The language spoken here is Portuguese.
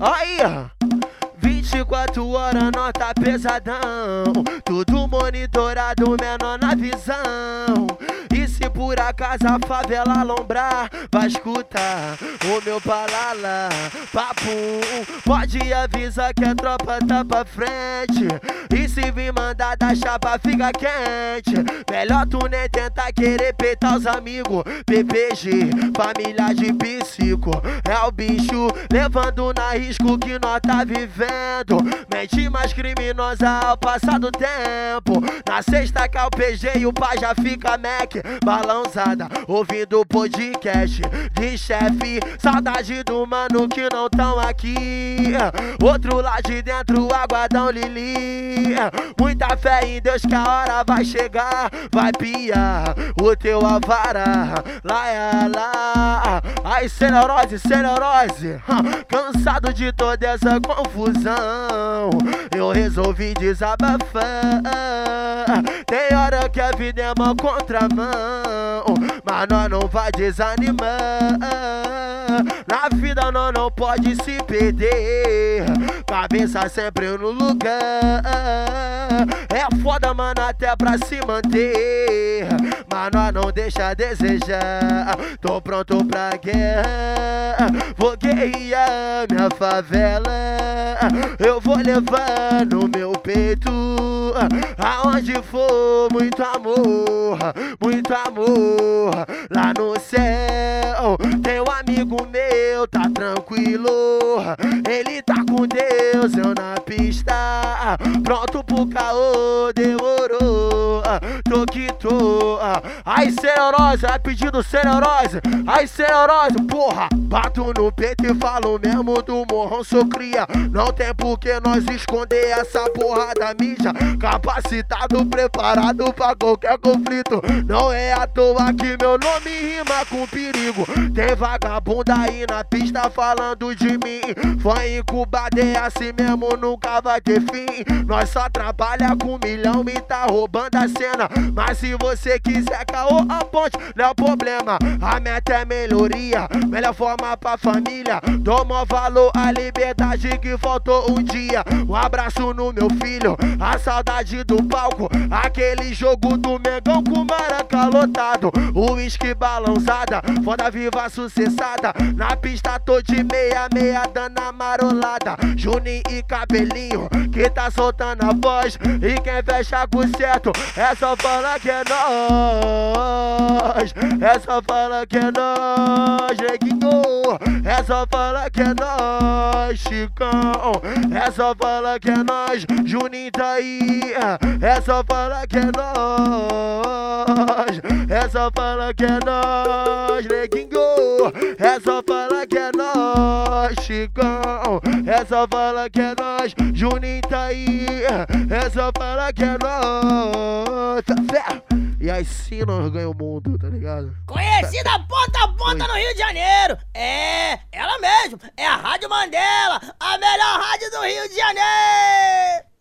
Aí, 24 horas, nota pesadão. Tudo monitorado, menor na visão. E se por acaso a favela lombrar, vai escutar o meu palala, papo. Pode avisar que a tropa tá pra frente. E se vir mandar da chapa, fica quente. Melhor tu nem tentar querer peitar os amigos. PPG, família de psico. É o bicho levando na risco que nós tá vivendo. Mente mais criminosa ao passar do tempo. Na sexta que é o pai já fica Mac. Balançada, ouvindo podcast de chefe. Saudade do mano que não tão aqui. Outro lá de dentro, aguardão Lili. Muita fé em Deus que a hora vai chegar. Vai piar o teu avara. Lá é lá. Ai, celerose, celerose. Cansado de toda essa confusão. Eu resolvi desabafar. Tem hora que a vida é uma contramão. Mas nós não vai desanimar. Na vida nós não pode se perder. Cabeça sempre no lugar. É foda, mano, até pra se manter. Mas nós não deixa a desejar. Tô pronto pra guerra. Vou guerrear minha favela. Eu vou levar no meu peito. Aonde for, muito amor, muito amor. Lá no céu, tem um amigo meu, tá tranquilo. Ele tá com Deus, eu na pista. Pronto pro caô, demorou. Tô que tô. Ai, vai pedindo Cereurose. Ai, Cereurose, porra. Bato no peito e falo mesmo do morrão, sou cria. Não tem por que nós esconder essa porra da mídia. Capacitado, preparado pra qualquer conflito. Não é à toa que meu nome rima com perigo. Tem vagabunda aí na pista falando de mim. Foi incubado, é assim mesmo, nunca vai ter fim. Nós só trabalha com milhão e tá roubando a cena. Mas se você quiser caô a ponte, não é problema. A meta é melhoria, melhor forma pra família. Dou maior valor à liberdade que faltou um dia. Um abraço no meu filho, a saudade do palco. Aquele jogo do Mengão com maraca lotado. Uísque balançada, foda viva sucessada. Na pista tô de meia, meia dando marolada. Juninho e cabelinho, que tá soltando a voz. E quem fecha com certo, é só falar que é nós. É só falar que é nós, neguinho. É só falar que é nós, Chicão. É só falar que é nós, Juninho tá aí. É só falar que é nós. É só falar que é nós, neguinho. É só falar que é nós, Chicão. É só falar que é nós, Juninho tá aí. É só falar que é nós. Tá certo? E assim nós ganhamos o mundo, tá ligado? Conhecida ponta a ponta no Rio de Janeiro. É, ela mesmo. É a Rádio Mandela, a melhor rádio do Rio de Janeiro.